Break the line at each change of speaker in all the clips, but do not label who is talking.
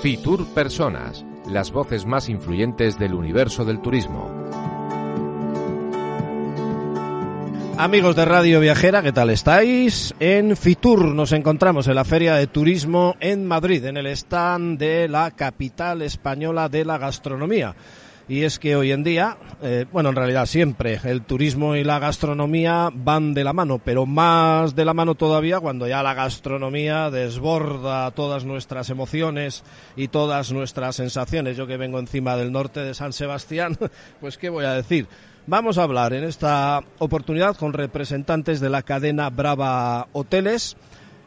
Fitur Personas, las voces más influyentes del universo del turismo.
Amigos de Radio Viajera, ¿qué tal estáis? En Fitur nos encontramos en la Feria de Turismo en Madrid, en el stand de la capital española de la gastronomía y es que hoy en día, eh, bueno, en realidad siempre, el turismo y la gastronomía van de la mano, pero más de la mano todavía cuando ya la gastronomía desborda todas nuestras emociones y todas nuestras sensaciones. Yo que vengo encima del norte de San Sebastián, pues qué voy a decir. Vamos a hablar en esta oportunidad con representantes de la cadena Brava Hoteles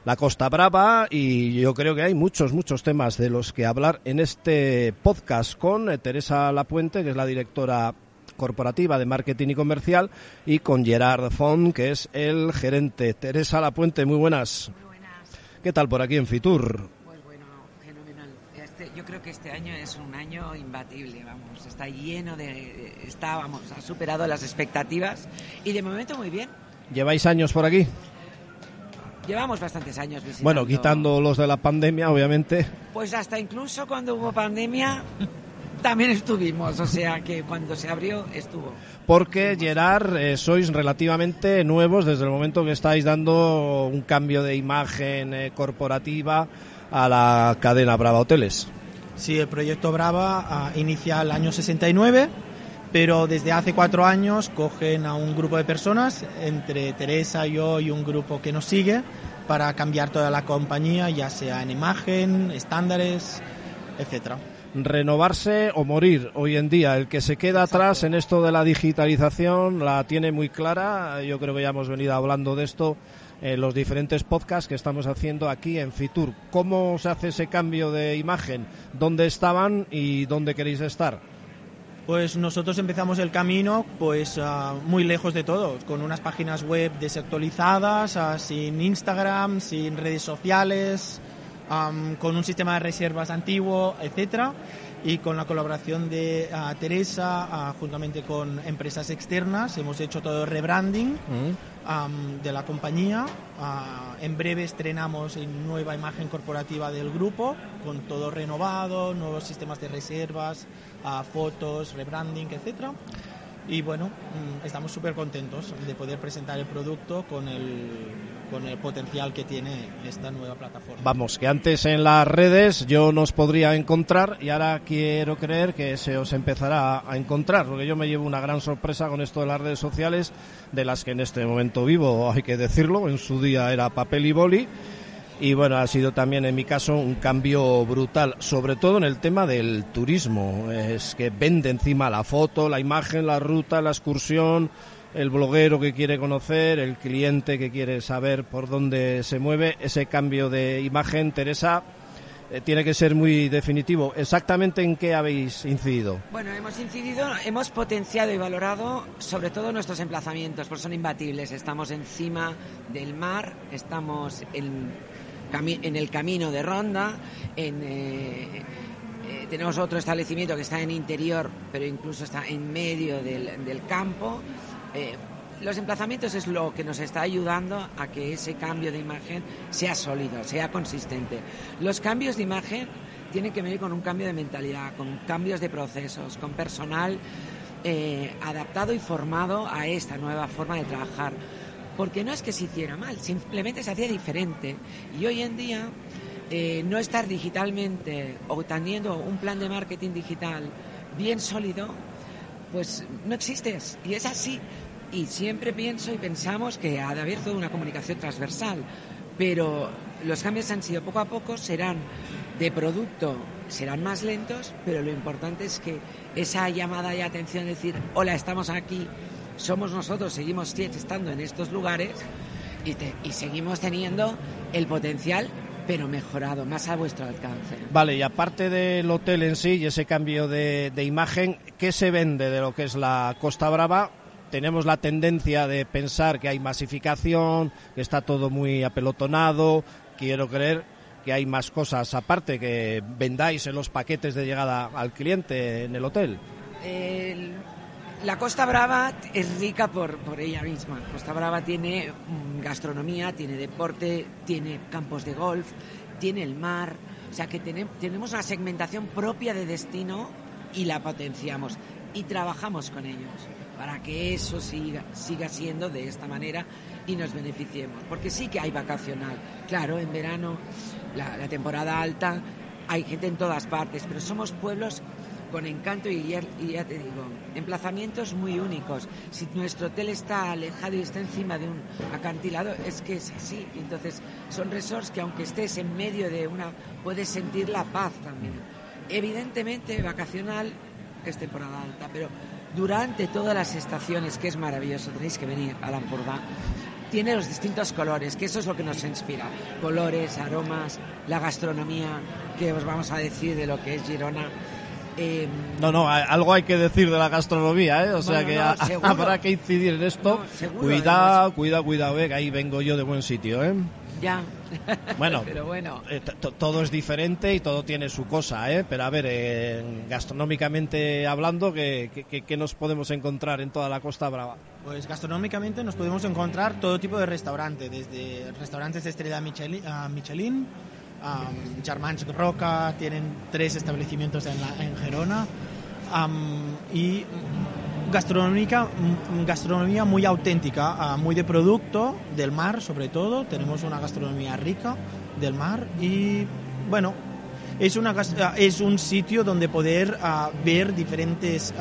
la Costa Brava y yo creo que hay muchos, muchos temas de los que hablar en este podcast con eh, Teresa Lapuente, que es la directora corporativa de marketing y comercial, y con Gerard Font, que es el gerente. Teresa Lapuente, muy buenas.
Muy buenas.
¿Qué tal por aquí en Fitur?
Pues bueno, fenomenal. Este, yo creo que este año es un año imbatible, vamos, está lleno de... está, vamos, ha superado las expectativas y de momento muy bien.
¿Lleváis años por aquí?
Llevamos bastantes años visitando.
Bueno, quitando los de la pandemia, obviamente.
Pues hasta incluso cuando hubo pandemia también estuvimos, o sea que cuando se abrió estuvo.
Porque Gerard, eh, sois relativamente nuevos desde el momento que estáis dando un cambio de imagen eh, corporativa a la cadena Brava Hoteles.
Sí, el proyecto Brava ah, inicia el año 69 pero desde hace cuatro años cogen a un grupo de personas, entre Teresa, yo y un grupo que nos sigue, para cambiar toda la compañía, ya sea en imagen, estándares, etcétera.
Renovarse o morir hoy en día. El que se queda atrás en esto de la digitalización la tiene muy clara. Yo creo que ya hemos venido hablando de esto en los diferentes podcasts que estamos haciendo aquí en Fitur. ¿Cómo se hace ese cambio de imagen? ¿Dónde estaban y dónde queréis estar?
Pues nosotros empezamos el camino pues uh, muy lejos de todo, con unas páginas web desactualizadas, uh, sin Instagram, sin redes sociales, um, con un sistema de reservas antiguo, etcétera, y con la colaboración de uh, Teresa, juntamente con empresas externas, hemos hecho todo rebranding de la compañía. en breve estrenamos nueva imagen corporativa del grupo, con todo renovado, nuevos sistemas de reservas a fotos, rebranding, etcétera. Y bueno, mm, estamos súper contentos de poder presentar el producto con el, con el potencial que tiene esta nueva plataforma.
Vamos, que antes en las redes yo nos podría encontrar y ahora quiero creer que se os empezará a encontrar, porque yo me llevo una gran sorpresa con esto de las redes sociales, de las que en este momento vivo, hay que decirlo, en su día era papel y boli y bueno, ha sido también en mi caso un cambio brutal, sobre todo en el tema del turismo. Es que vende encima la foto, la imagen, la ruta, la excursión, el bloguero que quiere conocer, el cliente que quiere saber por dónde se mueve. Ese cambio de imagen, Teresa, eh, tiene que ser muy definitivo. ¿Exactamente en qué habéis incidido?
Bueno, hemos incidido, hemos potenciado y valorado sobre todo nuestros emplazamientos, porque son imbatibles. Estamos encima del mar, estamos en el camino de Ronda, en, eh, eh, tenemos otro establecimiento que está en interior, pero incluso está en medio del, campo. Eh, los emplazamientos es lo que nos está ayudando a que ese cambio de imagen sea sólido, sea consistente. Los cambios de imagen tienen que venir con un cambio de mentalidad, con cambios de procesos, con personal adaptado y formado a esta nueva forma de trabajar porque no es que se hiciera mal, simplemente se hacía diferente. Y hoy en día, eh, no estar digitalmente o teniendo un plan de marketing digital bien sólido, pues no existes. Y es así. Y siempre pienso y pensamos que ha de haber toda una comunicación transversal. Pero los cambios han sido poco a poco, serán de producto, serán más lentos, pero lo importante es que esa llamada de atención, decir, hola, estamos aquí, somos nosotros, seguimos estando en estos lugares y, y seguimos teniendo el potencial pero mejorado, más a vuestro alcance.
Vale, y aparte del hotel en sí y ese cambio de, de, imagen, ¿qué se vende de lo que es la Costa Brava? Tenemos la tendencia de pensar que hay masificación, que está todo muy apelotonado. Quiero creer que hay más cosas aparte que vendáis en los paquetes de llegada al cliente en el hotel.
El la Costa Brava es rica por, por ella misma. Costa Brava tiene mm, gastronomía, tiene deporte, tiene campos de golf, tiene el mar. O sea que tenemos una segmentación propia de destino y la potenciamos y trabajamos con ellos para que eso siga, siga siendo de esta manera y nos beneficiemos. Porque sí que hay vacacional. Claro, en verano, la, la temporada alta, hay gente en todas partes, pero somos pueblos con encanto y ya, te digo, emplazamientos muy únicos. Si nuestro hotel está alejado y está encima de un acantilado, es que es así. Entonces, son resorts que aunque estés en medio de una, puedes sentir la paz también. Evidentemente, vacacional es temporada alta, pero durante todas las estaciones, que es maravilloso, tenéis que venir a Lampurdá, tiene los distintos colores, que eso es lo que nos inspira. Colores, aromas, la gastronomía, que os vamos a decir de lo que es Girona
Em, no, no, algo hay que decir de la gastronomía, ¿eh? O sea que habrá que incidir en esto. cuidado, cuidado, cuidado, eh, que ahí vengo yo de buen sitio, ¿eh?
Ya.
Bueno,
pero bueno.
Eh, todo es diferente y todo tiene su cosa, ¿eh? Pero a ver, gastronómicamente hablando, ¿qué, qué, nos podemos encontrar en toda la Costa Brava?
Pues gastronómicamente nos podemos encontrar todo tipo de restaurantes, desde restaurantes de estrella Michelin um, Roca, tienen tres establecimientos en, en Gerona. Y gastronómica, gastronomía muy auténtica, ah, muy de producto del mar sobre todo, tenemos una gastronomía rica del mar y bueno, es, una, ah, es un sitio donde poder ah, ver diferentes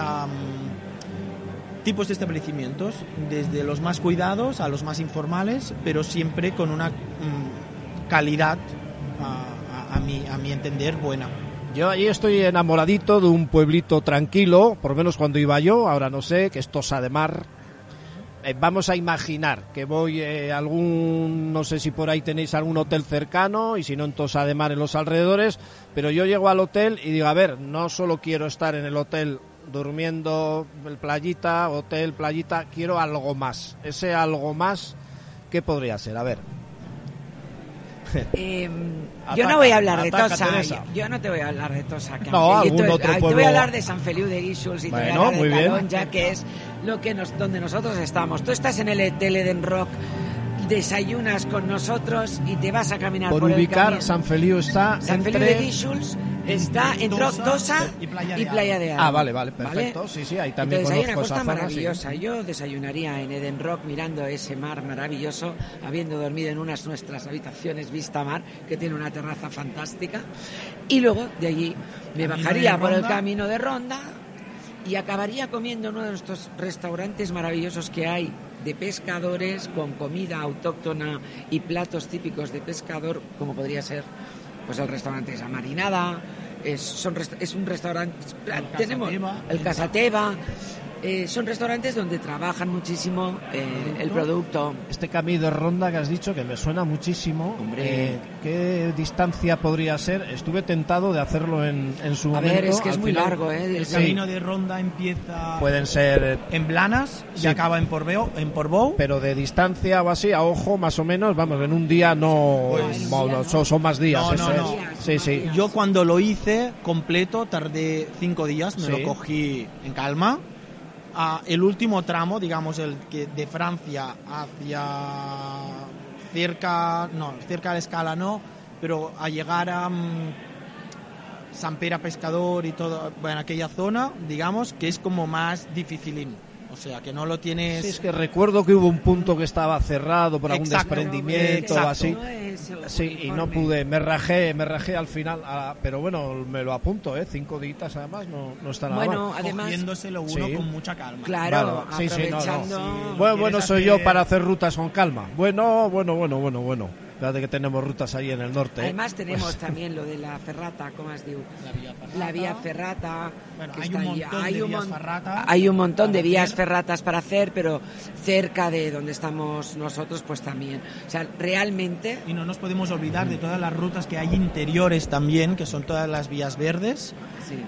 tipos de establecimientos, desde los más cuidados a los más informales, pero siempre con una mm, calidad a, mi, a mi entender, buena.
Yo allí estoy enamoradito de un pueblito tranquilo, por lo menos cuando iba yo, ahora no sé, que es Tosa de Mar. Eh, vamos a imaginar que voy a algún, no sé si por ahí tenéis algún hotel cercano y si no en Tosa de Mar en los alrededores, pero yo llego al hotel y digo, a ver, no solo quiero estar en el hotel durmiendo, el playita, hotel, playita, quiero algo más. Ese algo más, ¿qué podría ser? A ver.
Em, yo no voy a hablar de Tosa. Yo, no te voy a hablar de Tosa.
no, algún otro pueblo.
Te voy a hablar de San Feliu de Guíxols y te voy a hablar de Talón, ya que es lo que nos, donde nosotros estamos. Tú estás en el Eden Rock desayunas con nosotros y te vas a caminar por,
por ubicar,
el
San Feliu está
San Feliu de Guíxols está entre Tosa y Playa de, y playa de
Ah, vale, vale, perfecto. Sí, sí, ahí también
Entonces, hay una
costa
maravillosa. Yo desayunaría en Eden Rock mirando ese mar maravilloso, habiendo dormido en unas nuestras habitaciones vista mar, que tiene una terraza fantástica. Y luego de allí me bajaría por el camino de Ronda y acabaría comiendo en uno de nuestros restaurantes maravillosos que hay de pescadores con comida autóctona y platos típicos de pescador, como podría ser pues el restaurante Esa Marinada, es, son, es un restaurante, tenemos el Casateva, eh, son restaurantes donde trabajan muchísimo eh, el producto.
Este camino de ronda que has dicho que me suena muchísimo. Eh, ¿Qué distancia podría ser? Estuve tentado de hacerlo en, en su
momento. A ver, es que es muy largo.
El camino de ronda empieza.
Pueden ser.
En Blanas y acaba en Porbeo, en Porbou.
Pero de distancia o así, a ojo, más o menos, vamos, en un día no. Pues, son, más días. Sí, sí.
Yo cuando lo hice completo tardé cinco días, me lo cogí en calma el último tramo, digamos, el que de Francia hacia cerca, no, cerca de escala no, pero a llegar a mm, San Pera Pescador y todo, bueno, aquella zona, digamos, que es como más dificilín. O sea, que no lo tienes...
Sí, es que recuerdo que hubo un punto que estaba cerrado por algún desprendimiento o así. sí, y no pude, me rajé, me rajé al final, pero bueno, me lo apunto, ¿eh? Cinco ditas además, no, no está nada
bueno,
mal.
Además,
Cogiéndoselo uno con mucha calma.
Claro, aprovechando...
Bueno, bueno soy yo para hacer rutas con calma. Bueno, bueno, bueno, bueno, bueno. Fíjate que tenemos rutas ahí en el norte. ¿eh?
Además tenemos pues también lo de la ferrata, ¿cómo has dicho? La vía ferrata. hay, un montón de vías ferratas para hacer, pero cerca de donde estamos nosotros, pues también. O sea, realmente...
Y no nos podemos olvidar de todas las rutas que hay interiores también, que son todas las vías verdes,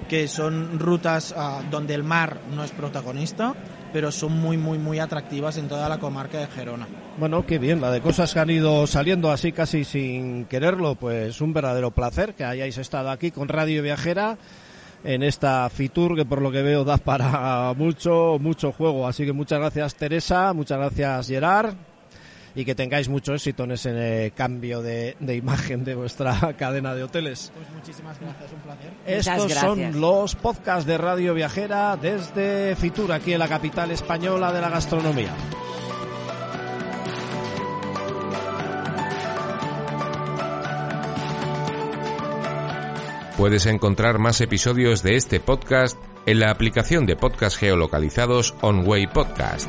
que son rutas ah, donde el mar no es protagonista pero son muy, muy, muy atractivas en toda la comarca de Gerona.
Bueno, qué bien, la de cosas que han ido saliendo así casi sin quererlo, pues un verdadero placer que hayáis estado aquí con Radio Viajera. en esta Fitur que por lo que veo da para mucho, mucho juego. Así que muchas gracias Teresa, muchas gracias Gerard y que tengáis mucho éxito en ese cambio de, imagen de vuestra cadena de hoteles.
Pues muchísimas gracias, un placer.
Estos son los podcasts de Radio Viajera desde Fitur, aquí en la capital española de la gastronomía.
Puedes encontrar más episodios de este podcast en la aplicación de podcast geolocalizados OnWay Podcast.